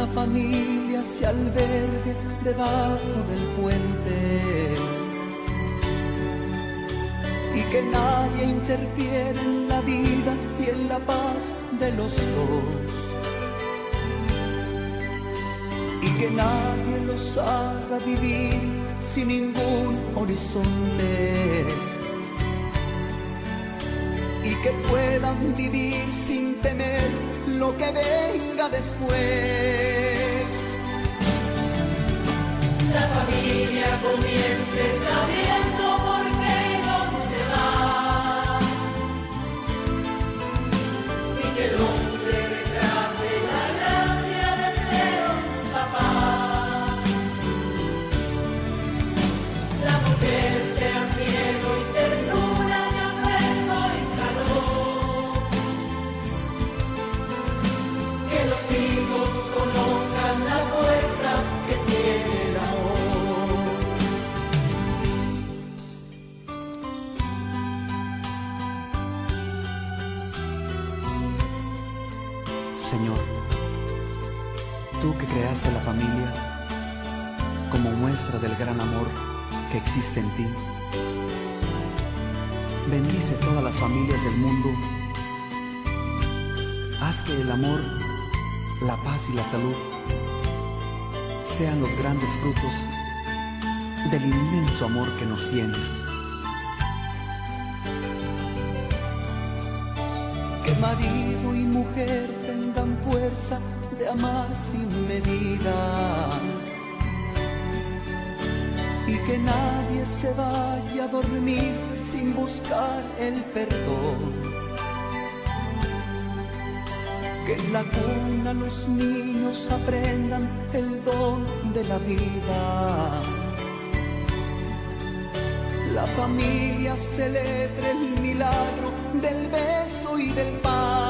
Ninguna familia se albergue debajo del puente. Y que nadie interfiera en la vida y en la paz de los dos. Y que nadie los haga vivir sin ningún horizonte. Y que puedan vivir sin temer lo que venga después. La familia comience sabiendo Señor, tú que creaste la familia como muestra del gran amor que existe en ti, bendice todas las familias del mundo. Haz que el amor, la paz y la salud sean los grandes frutos del inmenso amor que nos tienes. Que tengan fuerza de amar sin medida. Y que nadie se vaya a dormir sin buscar el perdón. Que en la cuna los niños aprendan el don de la vida. La familia celebre el milagro del beso y del pan.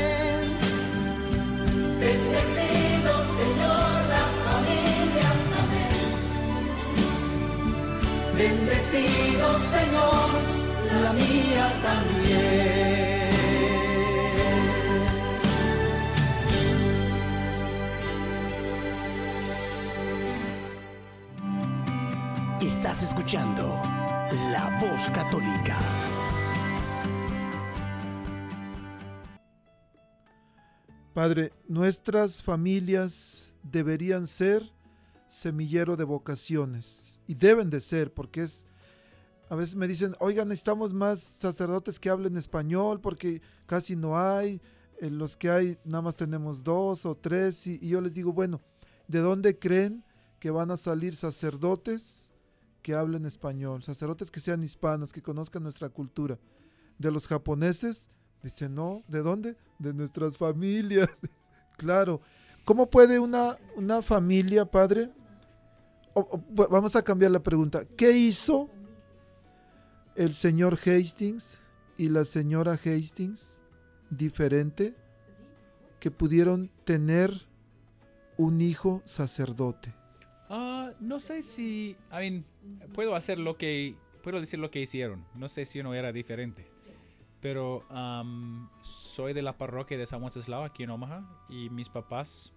Bendecido Señor, la mía también. Estás escuchando La Voz Católica. Padre, nuestras familias deberían ser semillero de vocaciones y deben de ser porque es a veces me dicen, "Oigan, necesitamos más sacerdotes que hablen español porque casi no hay, en los que hay nada más tenemos dos o tres y, yo les digo, bueno, ¿de dónde creen que van a salir sacerdotes que hablen español, sacerdotes que sean hispanos, que conozcan nuestra cultura? De los japoneses, Dice, no, ¿de dónde? De nuestras familias. claro. ¿Cómo puede una, una familia, padre? Vamos a cambiar la pregunta. ¿Qué hizo el señor Hastings y la señora Hastings diferente que pudieron tener un hijo sacerdote? Ah, no sé si, I mean, puedo hacer lo que, puedo decir lo que hicieron. No sé si uno era diferente. Pero am, soy de la parroquia de San Wenceslao aquí en Omaha y mis papás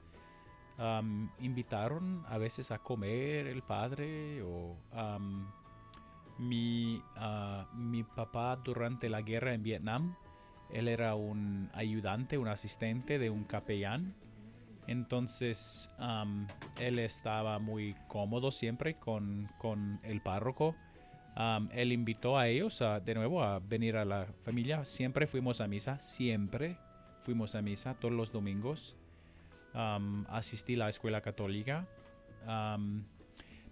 am, invitaron a veces a comer el padre o am, mi, ah, mi papá durante la guerra en Vietnam, él era un ayudante, un asistente de un capellán entonces, él estaba muy cómodo siempre con, con el párroco. Am, él invitó a ellos a- de nuevo a venir a la familia. Siempre fuimos a misa, siempre fuimos a misa todos los domingos. Asistí a la escuela católica.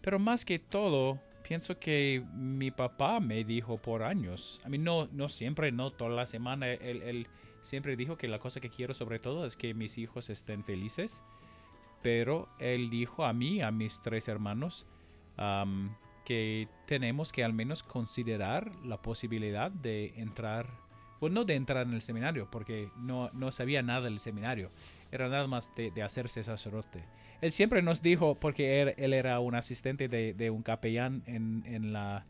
Pero más que todo, pienso que mi papá me dijo por años, a mí no, no siempre, no toda la semana, él, siempre dijo que la cosa que quiero sobre todo es que mis hijos estén felices. Pero él dijo a mí, a mis tres hermanos, am, que tenemos que al menos considerar la posibilidad de entrar, bueno, no de entrar en el seminario, porque no, no sabía nada del seminario, era nada más de, de hacerse sacerdote. Él siempre nos dijo, porque él, era un asistente de, un capellán en, en la,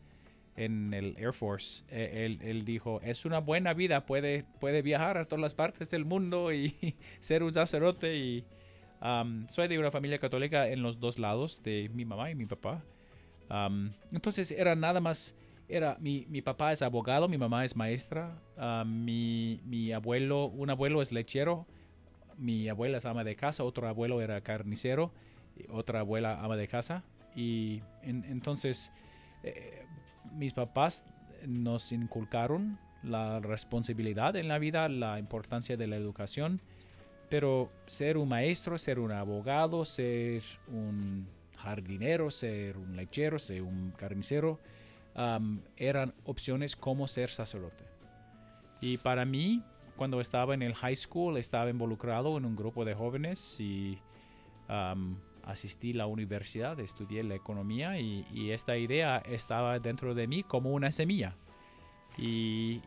en el Air Force, eh, él, dijo, es una buena vida, puede, puede viajar a todas las partes del mundo y ser un sacerdote y Am, soy de una familia católica en los dos lados, de mi mamá y mi papá. Am, entonces era nada más, era mi, mi papá es abogado, mi mamá es maestra, am, mi, mi abuelo, un abuelo es lechero, mi abuela es ama de casa, otro abuelo era carnicero, otra abuela ama de casa. Y en- entonces eh, mis papás nos inculcaron la responsabilidad en la vida, la importancia de la educación, pero ser un maestro, ser un abogado, ser un jardinero, ser un lechero, ser un carnicero, eran opciones como ser sacerdote. Y para mí, cuando estaba en el high school, estaba involucrado en un grupo de jóvenes y asistí a la universidad, estudié la economía y, esta idea estaba dentro de mí como una semilla. Y,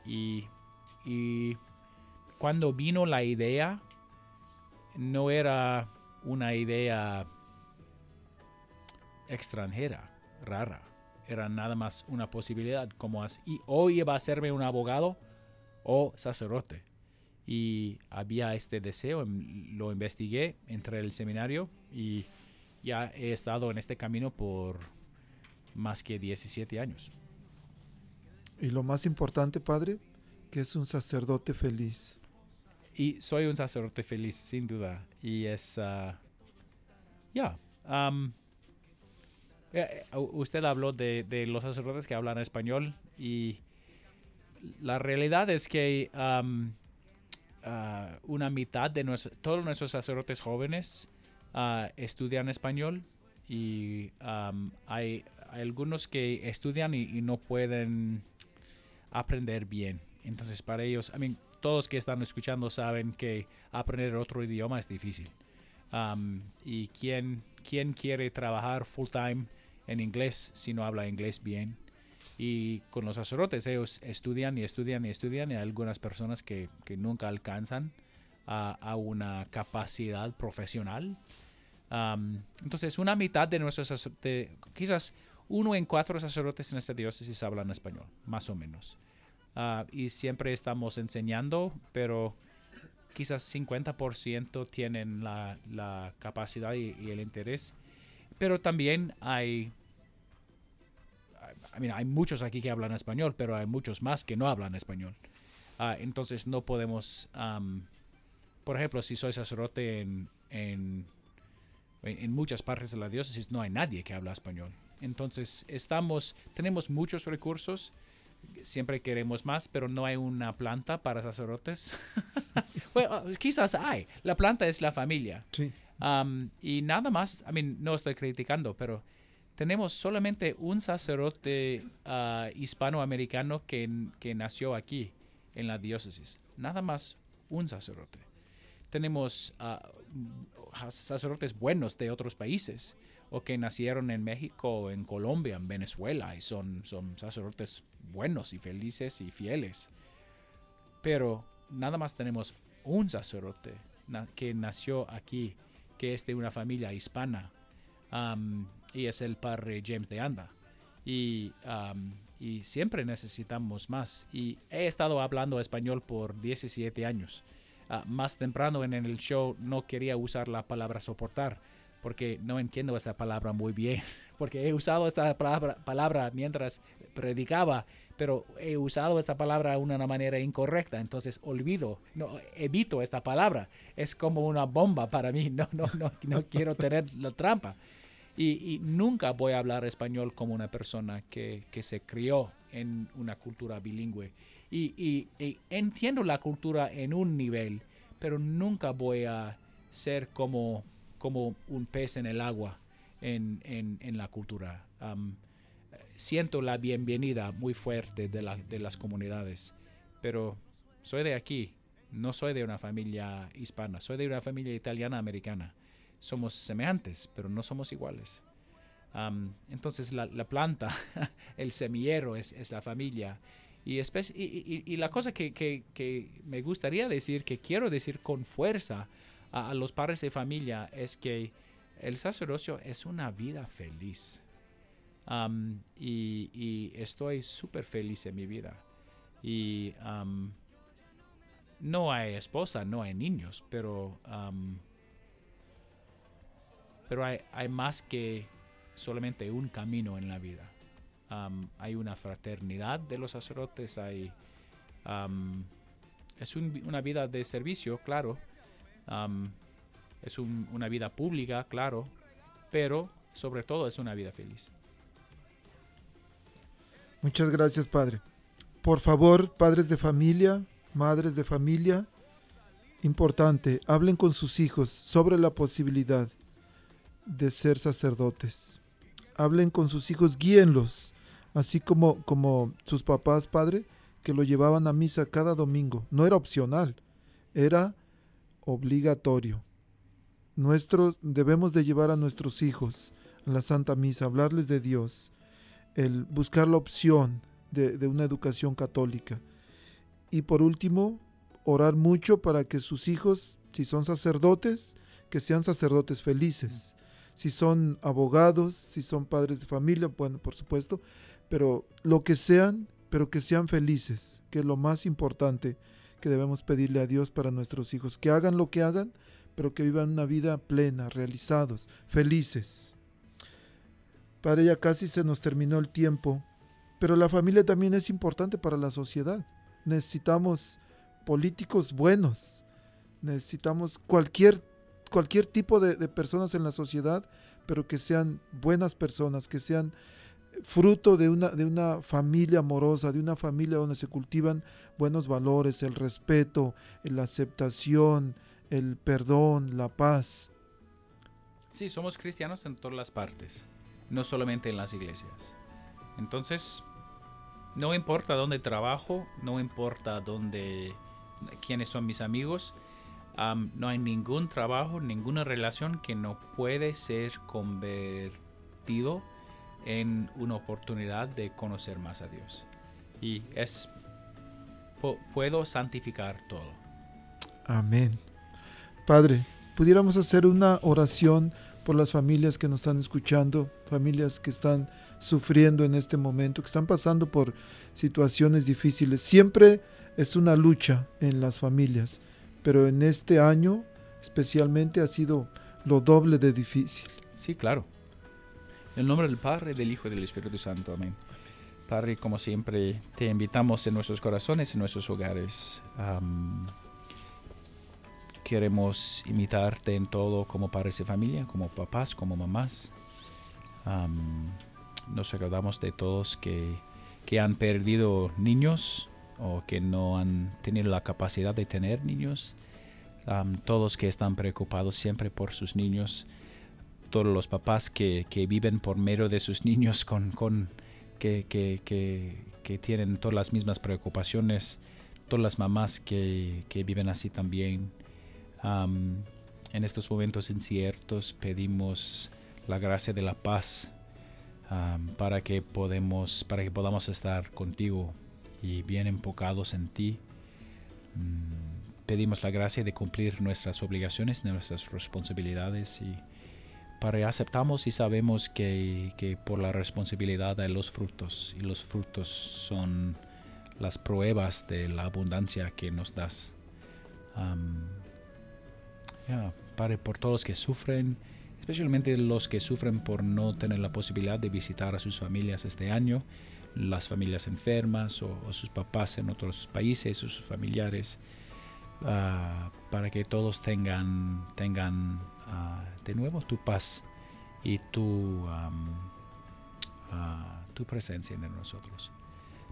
cuando vino la idea, no era una idea extranjera, rara. Era nada más una posibilidad, como as- y hoy iba a serme un abogado o sacerdote. Y había este deseo, em, lo investigué, entré al seminario y ya he estado en este camino por más que 17 años. Y lo más importante, Padre, que es un sacerdote feliz. Y soy un sacerdote feliz, sin duda. Y es. ah, ya. am, eh, eh, u- usted habló de, de los sacerdotes que hablan español. Y la realidad es que am, ah, una mitad de nuestros. Todos nuestros sacerdotes jóvenes ah, estudian español. Y am, hay, algunos que estudian y, no pueden aprender bien. Entonces, para ellos, I todos que están escuchando saben que aprender otro idioma es difícil. Um, y quién, quién quiere trabajar full time en inglés si no habla inglés bien. Y con los sacerdotes, ellos estudian y estudian y estudian. Y hay algunas personas que, que nunca alcanzan a, a una capacidad profesional. Um, entonces, una mitad de nuestros sacerdotes, quizás uno en cuatro sacerdotes en esta diócesis hablan español, más o menos. Ah, y siempre estamos enseñando, pero quizás 50% tienen la, la capacidad y, y el interés. Pero también hay, I mean, hay muchos aquí que hablan español, pero hay muchos más que no hablan español. Ah, entonces no podemos, am, por ejemplo, si soy sacerdote en, en, en en muchas partes de la diócesis, no hay nadie que habla español. Entonces estamos, tenemos muchos recursos, siempre queremos más, pero no hay una planta para sacerdotes. bueno, quizás hay. La planta es la familia. Sí. Um, y nada más, I mean, no estoy criticando, pero tenemos solamente un sacerdote ah, hispanoamericano que, que nació aquí, en la diócesis. Nada más un sacerdote. Tenemos mm, sacerdotes buenos de otros países o que nacieron en México, en Colombia, en Venezuela y son, son sacerdotes buenos y felices y fieles. Pero nada más tenemos un sacerdote que nació aquí, que es de una familia hispana, y es el padre James de Anda. Y, am, y siempre necesitamos más. Y he estado hablando español por 17 años. Ah, más temprano en el show no quería usar la palabra soportar porque no entiendo esta palabra muy bien, porque he usado esta palabra, palabra mientras predicaba, pero he usado esta palabra de una manera incorrecta, entonces olvido, no, evito esta palabra, es como una bomba para mí, no, no, no, no quiero tener la trampa. Y, nunca voy a hablar español como una persona que, que se crió en una cultura bilingüe. Y, y- entiendo la cultura en un nivel, pero nunca voy a ser como, como un pez en el agua en, en- la cultura. Siento la bienvenida muy fuerte de, la- de las comunidades, pero soy de aquí, no soy de una familia hispana, soy de una familia italiana americana. Somos semejantes, pero no somos iguales. Am, entonces la, la planta, el semillero es, es la familia. Y, y, y- y la cosa que, que- que me gustaría decir, que quiero decir con fuerza a, a los padres de familia, es que el sacerdocio es una vida feliz. Am, y, estoy súper feliz en mi vida. Y am, no hay esposa, no hay niños, pero am, pero hay, hay más que solamente un camino en la vida. Hay una fraternidad de los sacerdotes, hay es un- una vida de servicio, claro. Es un- una vida pública, claro, pero sobre todo es una vida feliz. Muchas gracias, Padre. Por favor, padres de familia, madres de familia, importante, hablen con sus hijos sobre la posibilidad de ser sacerdotes. Hablen con sus hijos, guíenlos, así como, como sus papás, Padre, que lo llevaban a misa cada domingo. No era opcional, era obligatorio. Nuestros, debemos de llevar a nuestros hijos a la Santa Misa, hablarles de Dios, el buscar la opción de, de una educación católica. Y por último, orar mucho para que sus hijos, si son sacerdotes, que sean sacerdotes felices. Si son abogados, si son padres de familia, bueno, por supuesto, pero lo que sean, pero que sean felices, que es lo más importante que debemos pedirle a Dios para nuestros hijos, que hagan lo que hagan, pero que vivan una vida plena, realizados, felices. Padre, ya casi se nos terminó el tiempo, pero la familia también es importante para la sociedad. Necesitamos políticos buenos, necesitamos cualquier, cualquier tipo de, personas en la sociedad, pero que sean buenas personas, que sean fruto de una, de una familia amorosa, de una familia donde se cultivan buenos valores, el respeto, la aceptación, el perdón, la paz. Sí, somos cristianos en todas las partes, no solamente en las iglesias. Entonces, no importa dónde trabajo, no importa dónde, quiénes son mis amigos, no hay ningún trabajo, ninguna relación que no puede ser convertido en una oportunidad de conocer más a Dios. Y es, pu- puedo santificar todo. Amén. Padre, pudiéramos hacer una oración por las familias que nos están escuchando, familias que están sufriendo en este momento, que están pasando por situaciones difíciles. Siempre es una lucha en las familias, pero en este año especialmente ha sido lo doble de difícil. Sí, claro. En el nombre del Padre, del Hijo y del Espíritu Santo. Amén. Padre, como siempre, te invitamos en nuestros corazones, en nuestros hogares. Queremos imitarte en todo como padres de familia, como papás, como mamás. Am, nos acordamos de todos que, que han perdido niños o que no han tenido la capacidad de tener niños. Todos que están preocupados siempre por sus niños todos los papás que, que viven por medio de sus niños con, con que, que, que, tienen todas las mismas preocupaciones, todas las mamás que, viven así también. Am, en estos momentos inciertos pedimos la gracia de la paz para que podemos para que podamos estar contigo y bien enfocados en ti. Mm, pedimos la gracia de cumplir nuestras obligaciones, nuestras responsabilidades y para aceptamos y sabemos que, que por la responsabilidad hay los frutos y los frutos son las pruebas de la abundancia que nos das. Am, ya, Padre, por todos los que sufren, especialmente los que sufren por no tener la posibilidad de visitar a sus familias este año, las familias enfermas o, o sus papás en otros países o sus familiares, ah, para que todos tengan, tengan ah, de nuevo tu paz y tu, ah, tu presencia en nosotros.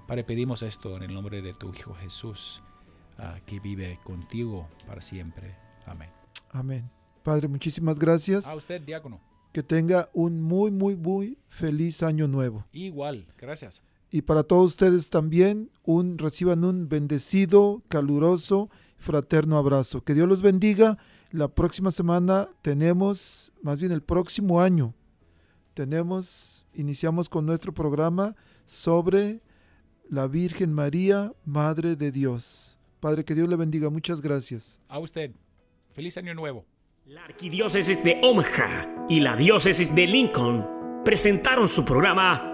Padre, pedimos esto en el nombre de tu Hijo Jesús, que vive contigo para siempre. Amén. Amén. Padre, muchísimas gracias. A usted, diácono. Que tenga un muy, muy, muy feliz año nuevo. Igual, gracias. Y para todos ustedes también, un, reciban un bendecido, caluroso, fraterno abrazo. Que Dios los bendiga. La próxima semana tenemos, más bien el próximo año, tenemos, iniciamos con nuestro programa sobre la Virgen María, Madre de Dios. Padre, que Dios le bendiga. Muchas gracias. A usted. Feliz año nuevo. La arquidiócesis de Omaha y la diócesis de Lincoln presentaron su programa